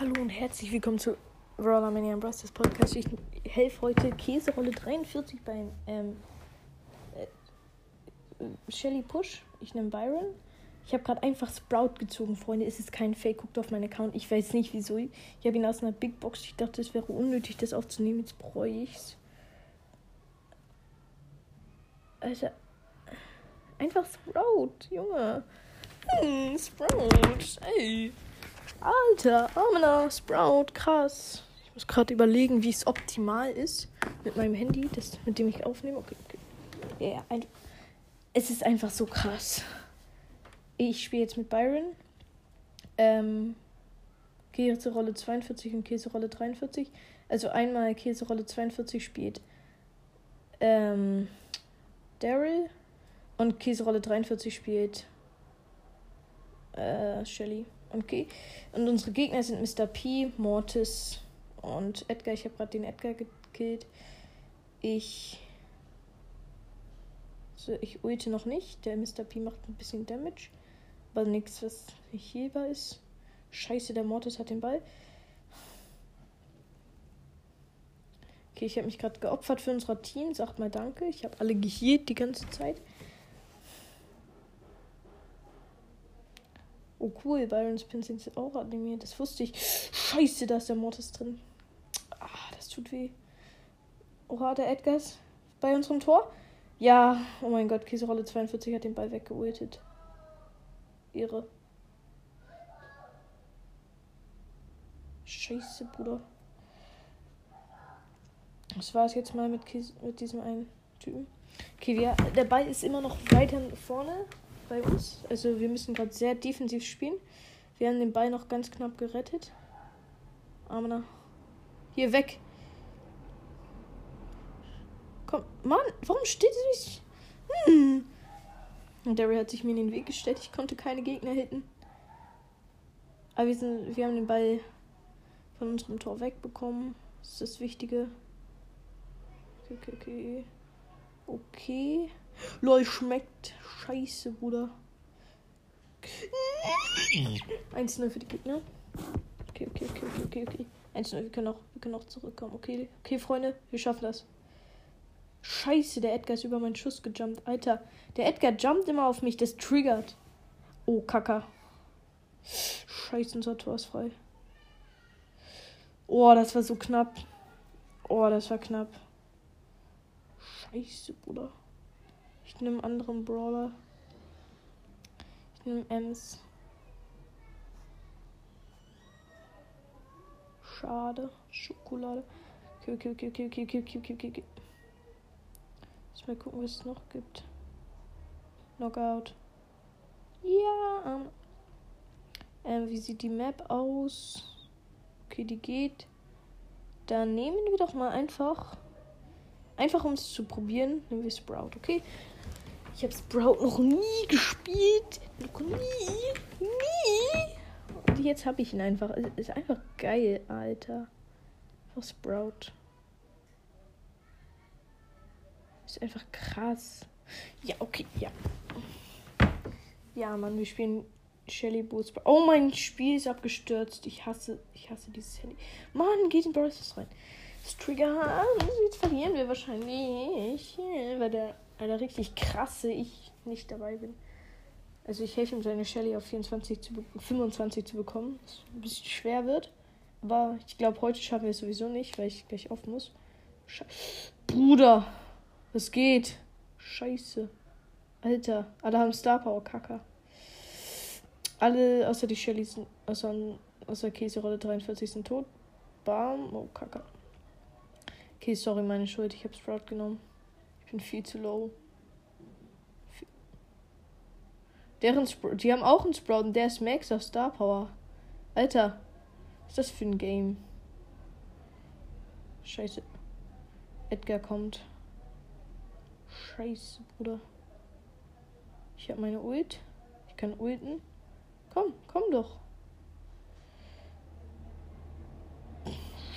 Hallo und herzlich willkommen zu Roller Mania Bros. Podcast. Ich helfe heute Käserolle 43 beim ähm, äh, Shelly Push. Ich nehme Byron. Ich habe gerade einfach Sprout gezogen, Freunde. Es ist kein Fake. Guckt auf meinen Account. Ich weiß nicht wieso. Ich habe ihn aus einer Big Box. Ich dachte, es wäre unnötig, das aufzunehmen. Jetzt bereue ich's. Alter. Einfach Sprout, Junge. Hm, Sprout. Ey. Alter, Amena, Sprout, krass. Ich muss gerade überlegen, wie es optimal ist mit meinem Handy, das, mit dem ich aufnehme. Okay, okay. Yeah, ein, es ist einfach so krass. Ich spiele jetzt mit Byron. Ähm, Käserolle 42 und Käserolle 43. Also einmal Käserolle 42 spielt ähm, Daryl und Käserolle 43 spielt äh, Shelly. Okay. Und unsere Gegner sind Mr. P, Mortis und Edgar. Ich habe gerade den Edgar gekillt. Ich. So, ich ulte noch nicht. Der Mr. P macht ein bisschen Damage. Aber nichts, was heilbar ist. Scheiße, der Mortis hat den Ball. Okay, ich habe mich gerade geopfert für unser Team. Sagt mal danke. Ich habe alle gehielt die ganze Zeit. Oh cool, Byron's Pins sind auch animiert. Das wusste ich. Scheiße, da ist der Mortis drin. Ah, das tut weh. Oha, der Edgars bei unserem Tor. Ja, oh mein Gott, Käserolle 42 hat den Ball weggeultet. Ehre. Scheiße, Bruder. Das war es jetzt mal mit, Käse, mit diesem einen Typen. Okay, wir, der Ball ist immer noch weiter vorne bei uns. Also wir müssen gerade sehr defensiv spielen. Wir haben den Ball noch ganz knapp gerettet. Aber hier weg. Komm, Mann, warum steht es nicht? Hm. Und Daryl hat sich mir in den Weg gestellt. Ich konnte keine Gegner hitten. Aber wir, sind, wir haben den Ball von unserem Tor wegbekommen. Das ist das Wichtige. Okay, okay, okay. Okay. Lol, schmeckt scheiße, Bruder. 1-0 für die Gegner. Okay, okay, okay, okay, okay, okay. 1-0, wir können auch, wir können auch zurückkommen. Okay, okay, Freunde, wir schaffen das. Scheiße, der Edgar ist über meinen Schuss gejumpt. Alter, der Edgar jumpt immer auf mich, das triggert. Oh, Kacker. Scheiße, unser Tor ist frei. Oh, das war so knapp. Oh, das war knapp. Scheiße, Bruder. Ich nehme einen anderen Brawler. Ich nehme Ems. Schade. Schokolade. Okay, okay, okay, okay, okay, okay, okay, okay, okay. Lass mal gucken, was es noch gibt. Knockout. Ja. Ähm, ähm, wie sieht die Map aus? Okay, die geht. Dann nehmen wir doch mal einfach. Einfach um es zu probieren, nehmen wir Sprout, okay? Ich habe Sprout noch nie gespielt. Noch nie. Nie. Und jetzt habe ich ihn einfach. Ist einfach geil, Alter. Einfach Sprout. Ist einfach krass. Ja, okay, ja. Ja, Mann, wir spielen Shelly Boost. Oh, mein Spiel ist abgestürzt. Ich hasse, ich hasse dieses Handy. Mann, geht in Boris rein. Das Trigger. Jetzt verlieren wir wahrscheinlich. Weil der der richtig krasse ich nicht dabei bin. Also ich helfe ihm seine Shelly auf 24 zu 25 zu bekommen. Was ein bisschen schwer wird. Aber ich glaube, heute schaffen wir es sowieso nicht, weil ich gleich auf muss. Sche Bruder, was geht? Scheiße. Alter, alle haben Star Power, Kacker. Alle außer die Shelly sind, außer, außer Käserolle 43 sind tot. Bam, oh Kacker. Okay, sorry, meine Schuld, ich habe Sprout genommen. Ich bin viel zu low. Deren Spr die haben auch einen Sprout und der ist Max auf Star Power. Alter, was ist das für ein Game? Scheiße. Edgar kommt. Scheiße, Bruder. Ich habe meine Ult. Ich kann ulten. Komm, komm doch.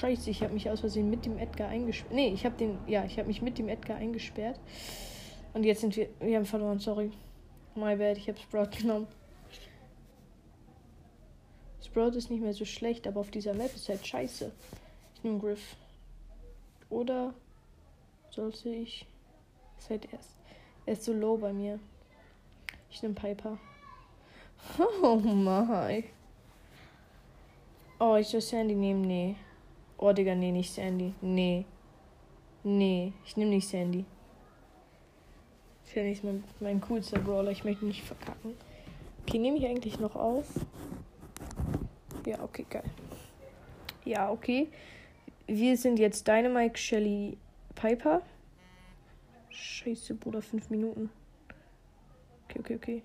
Scheiße, ich habe mich aus Versehen mit dem Edgar eingesperrt. Nee, ich habe den. Ja, ich habe mich mit dem Edgar eingesperrt. Und jetzt sind wir. Wir haben verloren, sorry. My bad, ich habe Sprout genommen. Sprout ist nicht mehr so schlecht, aber auf dieser Map ist halt scheiße. Ich nehme Griff. Oder sollte ich. Ist halt erst. Er ist so low bei mir. Ich nehme Piper. Oh mein. Oh, ich soll Sandy nehmen? Nee. Oh, Digga, nee, nicht Sandy. Nee. Nee, ich nehme nicht Sandy. Ist ja nicht mein, mein coolster Brawler. Ich möchte nicht verkacken. Okay, nehme ich eigentlich noch auf? Ja, okay, geil. Ja, okay. Wir sind jetzt Dynamite, Shelly, Piper. Scheiße, Bruder, fünf Minuten. Okay, okay, okay.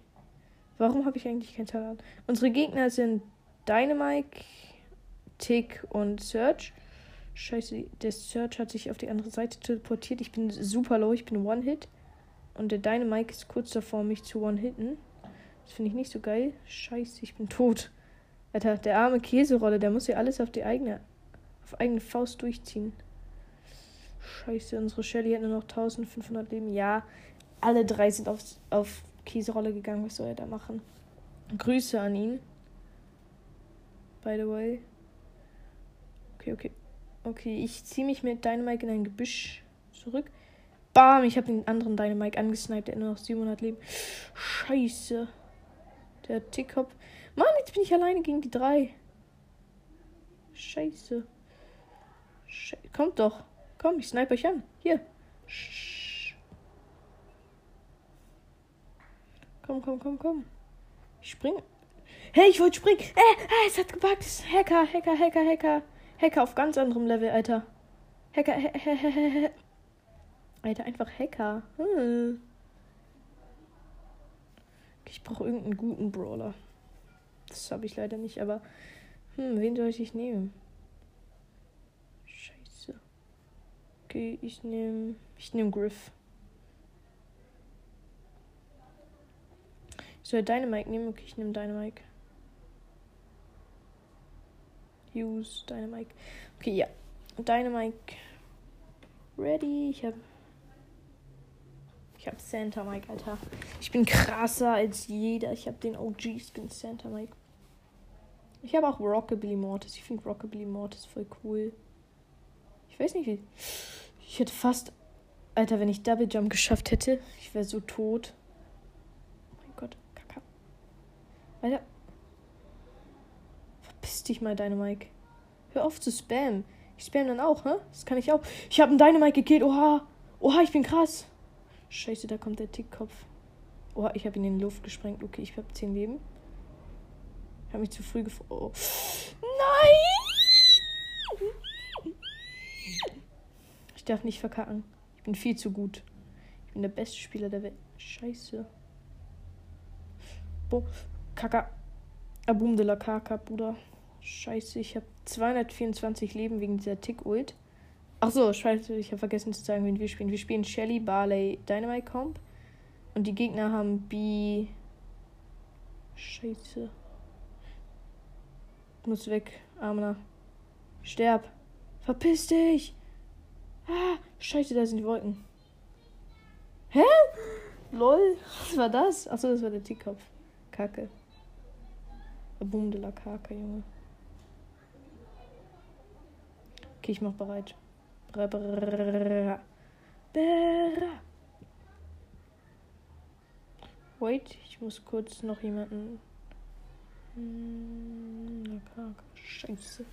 Warum habe ich eigentlich kein Talent? Unsere Gegner sind Dynamite, Tick und Search. Scheiße, der Search hat sich auf die andere Seite teleportiert. Ich bin super low, ich bin One-Hit. Und der Dynamite ist kurz davor, mich zu One-Hitten. Das finde ich nicht so geil. Scheiße, ich bin tot. Alter, der arme Käserolle, der muss ja alles auf die eigene, auf eigene Faust durchziehen. Scheiße, unsere Shelly hat nur noch 1500 Leben. Ja, alle drei sind auf, auf Käserolle gegangen. Was soll er da machen? Grüße an ihn. By the way. Okay, okay. Okay, ich ziehe mich mit Dynamite in ein Gebüsch zurück. Bam, ich habe den anderen Dynamite angesniped, der nur noch 700 Leben. Scheiße. Der Tickhop. Mann, jetzt bin ich alleine gegen die drei. Scheiße. Sche Kommt doch. Komm, ich snipe euch an. Hier. Komm, komm, komm, komm. Ich spring. Hey, ich wollte springen. Äh, äh, es hat gebackt. Hacker, Hacker, Hacker, Hacker. Hacker auf ganz anderem Level, Alter. Hacker, he, Alter, einfach Hacker. Hm. Ich brauche irgendeinen guten Brawler. Das habe ich leider nicht, aber. Hm, wen soll ich nehmen? Scheiße. Okay, ich nehme. Ich nehme Griff. Ich soll Dynamite nehmen? Okay, ich nehme Dynamite. Use Dynamite. Okay, ja. Dynamite. Ready. Ich habe ich habe Santa Mike, Alter. Ich bin krasser als jeder. Ich habe den OG-Skin Santa Mike. Ich habe auch Rockabilly Mortis. Ich finde Rockabilly Mortis voll cool. Ich weiß nicht wie. Ich hätte fast. Alter, wenn ich Double Jump geschafft hätte, ich wäre so tot. Oh mein Gott, Kaka. Alter. Verpiss dich mal, Dynamike. Hör auf zu spammen. Ich spam dann auch, hä? Das kann ich auch. Ich habe einen Dynamike gekillt. Oha. Oha, ich bin krass. Scheiße, da kommt der Tickkopf. Oh, ich habe ihn in die Luft gesprengt. Okay, ich habe 10 Leben. Ich habe mich zu früh gefreut. Oh. Nein! Ich darf nicht verkacken. Ich bin viel zu gut. Ich bin der beste Spieler der Welt. Scheiße. Bo Kaka. Abum de la Kaka, Bruder. Scheiße, ich habe 224 Leben wegen dieser Tick-Ult. Achso, scheiße, ich habe vergessen zu sagen, wen wir spielen. Wir spielen Shelly, Barley, Dynamite Comp. Und die Gegner haben B. Scheiße. Muss weg, Amna. Sterb. Verpiss dich! Ah, scheiße, da sind die Wolken. Hä? Lol, was war das? Achso, das war der Tickkopf. Kacke. Boom de la Kaka, Junge. Okay, ich mach bereit. Wait, ich muss kurz noch jemanden. Hm, Scheiße.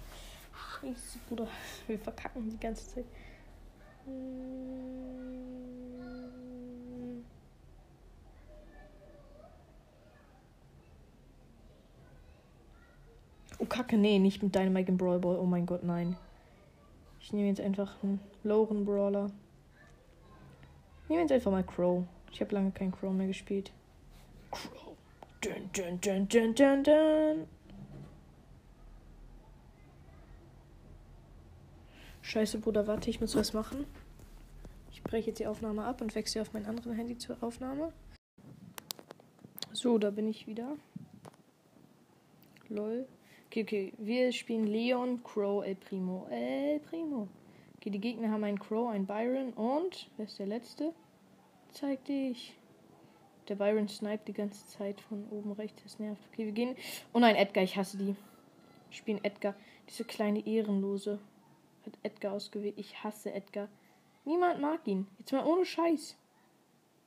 Scheiße, Bruder. Wir verkacken die ganze Zeit. Hm. Oh, Kacke, nee, nicht mit Dynamite im Brawl Ball. Oh mein Gott, nein. Ich nehme jetzt einfach einen Loren Brawler. Ich nehme jetzt einfach mal Crow. Ich habe lange kein Crow mehr gespielt. Crow. Dun, dun, dun, dun, dun, dun. Scheiße, Bruder, warte, ich muss was machen. Ich breche jetzt die Aufnahme ab und wechsle auf mein anderes Handy zur Aufnahme. So, da bin ich wieder. Lol. Okay, okay. Wir spielen Leon, Crow, El Primo. El Primo. Okay, die Gegner haben einen Crow, einen Byron und. Wer ist der letzte? Zeig dich. Der Byron sniped die ganze Zeit von oben rechts. Das nervt. Okay, wir gehen. Oh nein, Edgar, ich hasse die. Ich spiele Edgar. Diese kleine Ehrenlose hat Edgar ausgewählt. Ich hasse Edgar. Niemand mag ihn. Jetzt mal ohne Scheiß.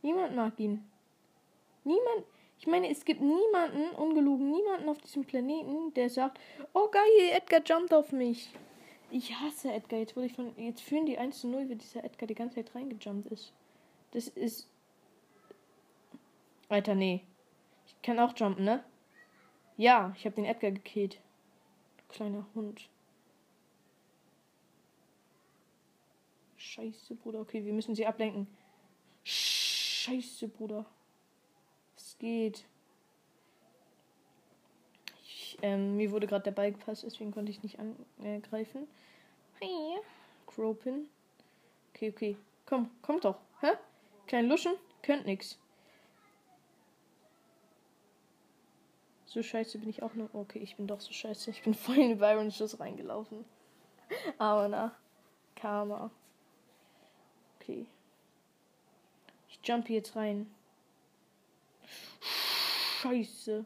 Niemand mag ihn. Niemand. Ich meine, es gibt niemanden, ungelogen, niemanden auf diesem Planeten, der sagt, oh geil, Edgar jumpt auf mich. Ich hasse Edgar. Jetzt wurde ich von. Jetzt führen die 1 zu 0, wie dieser Edgar die ganze Zeit reingejumpt ist. Das ist. Alter, nee. Ich kann auch jumpen, ne? Ja, ich habe den Edgar gekillt. Kleiner Hund. Scheiße, Bruder. Okay, wir müssen sie ablenken. Scheiße, Bruder. Geht. Ich, ähm, mir wurde gerade der Ball gepasst, deswegen konnte ich nicht angreifen. Hey, Cropin. Okay, okay. Komm, kommt doch. Hä? Klein Luschen? Könnt nix. So scheiße bin ich auch noch. Okay, ich bin doch so scheiße. Ich bin voll in Byron Schuss reingelaufen. Aber na. Karma. Okay. Ich jump jetzt rein. Scheiße.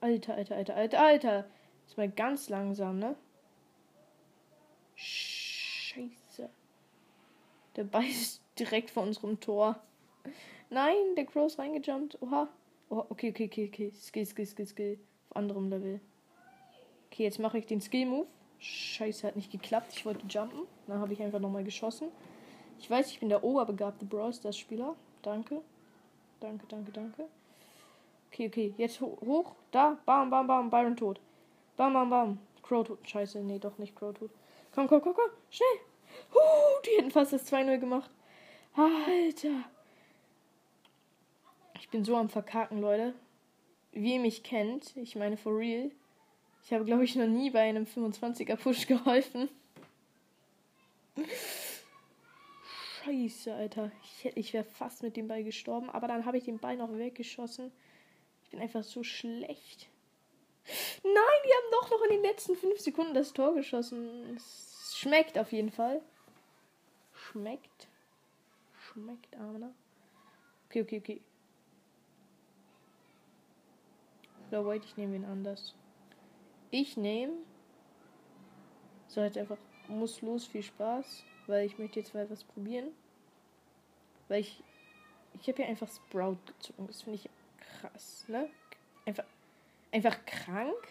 Alter, alter, alter, alter, alter. Ist mal ganz langsam, ne? Scheiße. Der Ball ist direkt vor unserem Tor. Nein, der Crow ist reingejumpt. Oha. Oh, okay, okay, okay, okay. Skill, Skill, Skill, Skill. Auf anderem Level. Okay, jetzt mache ich den Skill-Move. Scheiße, hat nicht geklappt. Ich wollte jumpen. Dann habe ich einfach nochmal geschossen. Ich weiß, ich bin der oberbegabte Brawl Stars Spieler. Danke. Danke, danke, danke. Okay, okay. Jetzt ho hoch. Da. Bam, bam, bam. Byron tot. Bam, bam, bam. Crow tot. Scheiße. Nee, doch nicht Crow tot. Komm, komm, komm, komm. Schnell. Huh, die hätten fast das 2-0 gemacht. Alter. Ich bin so am Verkacken, Leute. Wie ihr mich kennt, ich meine for real. Ich habe, glaube ich, noch nie bei einem 25er Push geholfen. Scheiße, Alter. Ich, ich wäre fast mit dem Ball gestorben, aber dann habe ich den Ball noch weggeschossen. Ich bin einfach so schlecht. Nein, die haben doch noch in den letzten 5 Sekunden das Tor geschossen. Es schmeckt auf jeden Fall. Schmeckt. Schmeckt, aber. Okay, okay, okay. Oder wait, ich nehme ihn anders. Ich nehme. So, jetzt einfach. Muss los, viel Spaß weil ich möchte jetzt mal etwas probieren. Weil ich. Ich habe hier einfach Sprout gezogen. Das finde ich krass, ne? Einfach. Einfach krank?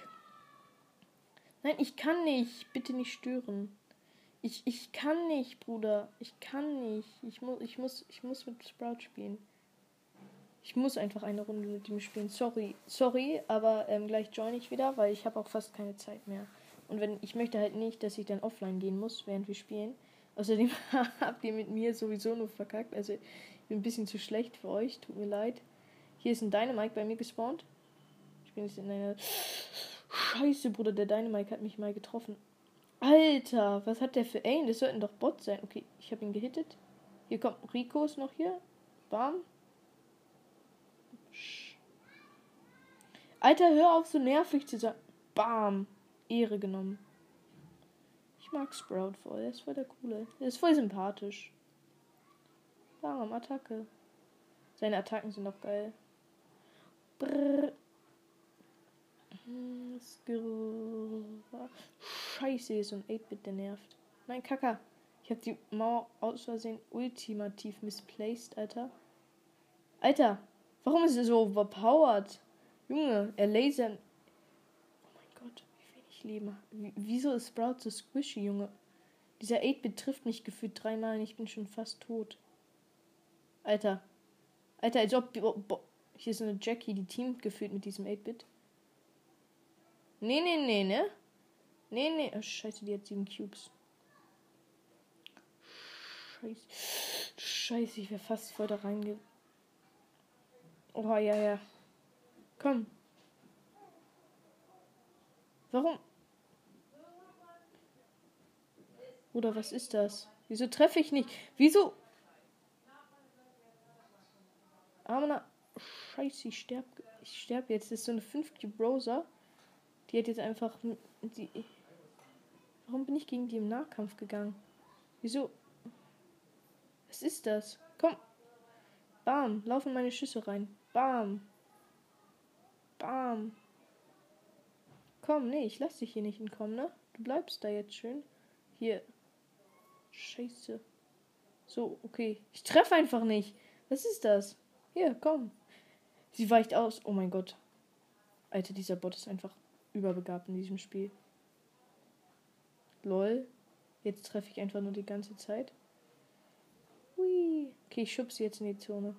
Nein, ich kann nicht. Bitte nicht stören. Ich, ich kann nicht, Bruder. Ich kann nicht. Ich muss, ich muss, ich muss mit Sprout spielen. Ich muss einfach eine Runde mit ihm spielen. Sorry, sorry, aber ähm, gleich join ich wieder, weil ich habe auch fast keine Zeit mehr. Und wenn ich möchte halt nicht, dass ich dann offline gehen muss, während wir spielen. Außerdem habt ihr mit mir sowieso nur verkackt. Also ich bin ein bisschen zu schlecht für euch. Tut mir leid. Hier ist ein Dynamite bei mir gespawnt. Ich bin jetzt in einer. Scheiße, Bruder, der Dynamite hat mich mal getroffen. Alter, was hat der für Aim? Das sollten doch Bots sein. Okay, ich habe ihn gehittet. Hier kommt Rico noch hier. Bam. Alter, hör auf so nervig zu sein. Bam. Ehre genommen mag Sprout voll. Er ist voll der coole. Er ist voll sympathisch. Warum Attacke? Seine Attacken sind doch geil. Brrr. Scheiße, hier ist so ein 8-Bit, der nervt. Nein, Kaka. Ich hab die Mauer aus Versehen ultimativ misplaced, Alter. Alter, warum ist er so overpowered? Junge, er lasert Leben. Wieso ist Sprout so squishy, Junge? Dieser 8-Bit trifft mich gefühlt dreimal und ich bin schon fast tot. Alter. Alter, als ob. Hier ist eine Jackie, die teamt gefühlt mit diesem 8-Bit. Nee, nee, nee, ne? Nee, nee. Oh, scheiße, die hat sieben Cubes. Scheiße. Scheiße, ich wäre fast voll da reinge. Oh, ja, ja. Komm. Warum? Oder was ist das? Wieso treffe ich nicht? Wieso? Aber Scheiße, ich sterbe ich sterb jetzt. Das ist so eine 5 Browser. Die hat jetzt einfach. Die, warum bin ich gegen die im Nahkampf gegangen? Wieso? Was ist das? Komm. Bam. Laufen meine Schüsse rein. Bam. Bam. Komm, nee, ich lass dich hier nicht entkommen, ne? Du bleibst da jetzt schön. Hier. Scheiße. So, okay. Ich treffe einfach nicht. Was ist das? Hier, komm. Sie weicht aus. Oh mein Gott. Alter, dieser Bot ist einfach überbegabt in diesem Spiel. Lol. Jetzt treffe ich einfach nur die ganze Zeit. Hui. Okay, ich schubse jetzt in die Zone.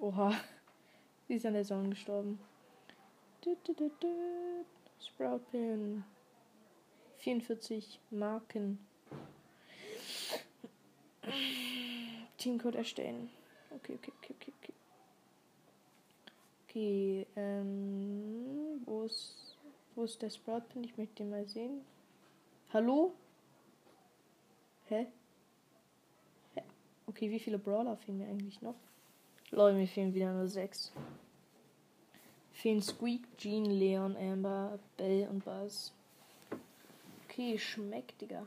Oha. Sie ist an der Sonne gestorben. Sprout Pin. 44 Marken. Teamcode erstellen. Okay, okay, okay, okay, okay. Okay, ähm, wo ist, wo ist der Sprout Pin? Ich möchte den mal sehen. Hallo? Hä? Hä? Okay, wie viele Brawler fehlen mir eigentlich noch? Leute, mir fehlen wieder nur sechs. Fehlen Squeak, Jean, Leon, Amber, Bell und Buzz. Okay, schmeckt, Digga.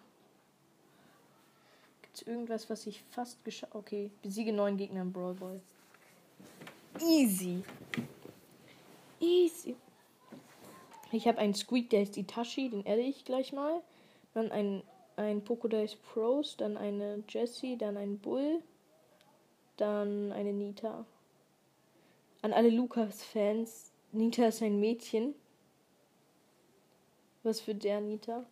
Gibt's irgendwas, was ich fast geschafft Okay, besiege neun Gegner im Brawl Ball. Easy. Easy. Ich habe einen Squeak, der ist Itachi, den adde ich gleich mal. Dann ein, ein Pocodice Pros, dann eine Jessie, dann ein Bull, dann eine Nita. An alle Lukas-Fans, Nita ist ein Mädchen. Was für der Nita?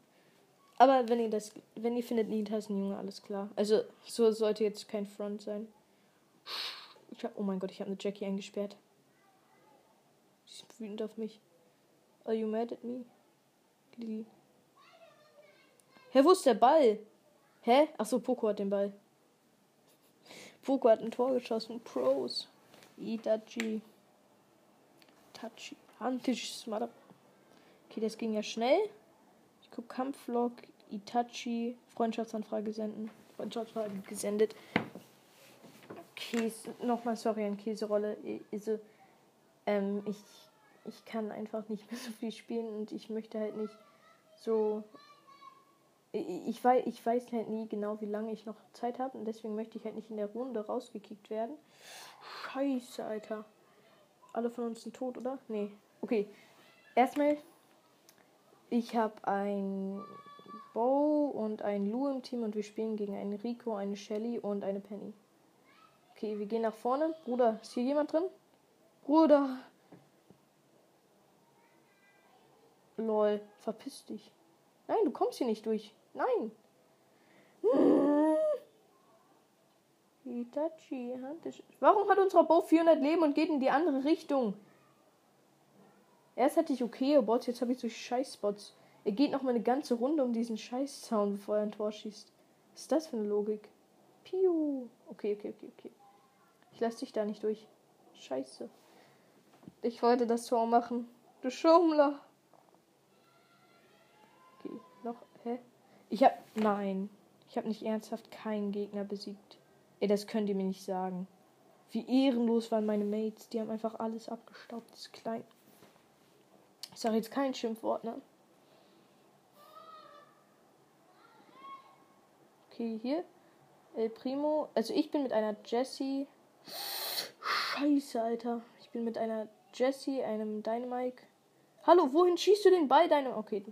Aber wenn ihr das, wenn ihr findet, Nita ist ein Junge, alles klar. Also, so sollte jetzt kein Front sein. Hab, oh mein Gott, ich habe eine Jackie eingesperrt. Sie ist wütend auf mich. Are you mad at me? Lili. Hä, wo ist der Ball? Hä? Achso, Poco hat den Ball. Poco hat ein Tor geschossen. Pros. Itachi. Tachi. Hantisch Smother. Okay, das ging ja schnell. Guck Kampflog. Itachi. Freundschaftsanfrage senden. Freundschaftsanfrage gesendet. Käse. Nochmal sorry an Käserolle. Also, ähm, ich, ich kann einfach nicht mehr so viel spielen und ich möchte halt nicht so ich weiß, ich weiß halt nie genau, wie lange ich noch Zeit habe und deswegen möchte ich halt nicht in der Runde rausgekickt werden. Scheiße, Alter. Alle von uns sind tot, oder? Nee. Okay. Erstmal, ich habe ein Bo und ein Lou im Team und wir spielen gegen einen Rico, eine Shelly und eine Penny. Okay, wir gehen nach vorne. Bruder, ist hier jemand drin? Bruder. Lol, verpiss dich. Nein, du kommst hier nicht durch. Nein. Hitachi, Warum hat unser Bow 400 Leben und geht in die andere Richtung? Erst hatte ich okay Bots, jetzt habe ich so Scheißbots. Er geht noch mal eine ganze Runde um diesen Scheißzaun, bevor er ein Tor schießt. Was ist das für eine Logik? Piu. Okay, okay, okay, okay. Ich lasse dich da nicht durch. Scheiße. Ich wollte das Tor machen. Du Schummler. Okay, noch. Hä? Ich hab. Nein. Ich habe nicht ernsthaft keinen Gegner besiegt. Ey, das könnt ihr mir nicht sagen. Wie ehrenlos waren meine Mates. Die haben einfach alles abgestaubt. Das klein. Ich sage jetzt kein Schimpfwort, ne? Okay, hier. El Primo. Also ich bin mit einer Jessie. Scheiße, Alter. Ich bin mit einer Jessie, einem Dynamike. Hallo, wohin schießt du den Ball, deinem. Okay.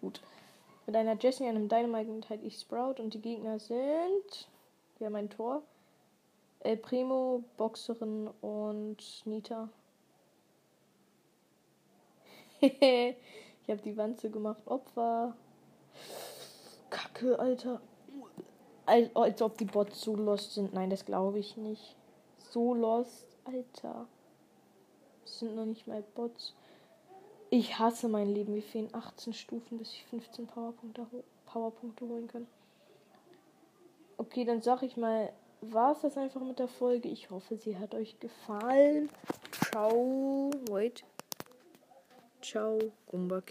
Gut. Mit einer Jessie, einem Dynamite und halt ich Sprout und die Gegner sind. Wir haben ein Tor. El Primo, Boxerin und Nita. ich habe die Wanze gemacht. Opfer. Kacke, Alter. Als, als ob die Bots so lost sind. Nein, das glaube ich nicht. So lost, Alter. Das sind noch nicht mal Bots. Ich hasse mein Leben. Wir fehlen 18 Stufen, bis ich 15 Powerpunkte, Powerpunkte holen kann. Okay, dann sag ich mal, war es das einfach mit der Folge. Ich hoffe, sie hat euch gefallen. Ciao. Wait. Ciao, Gumba.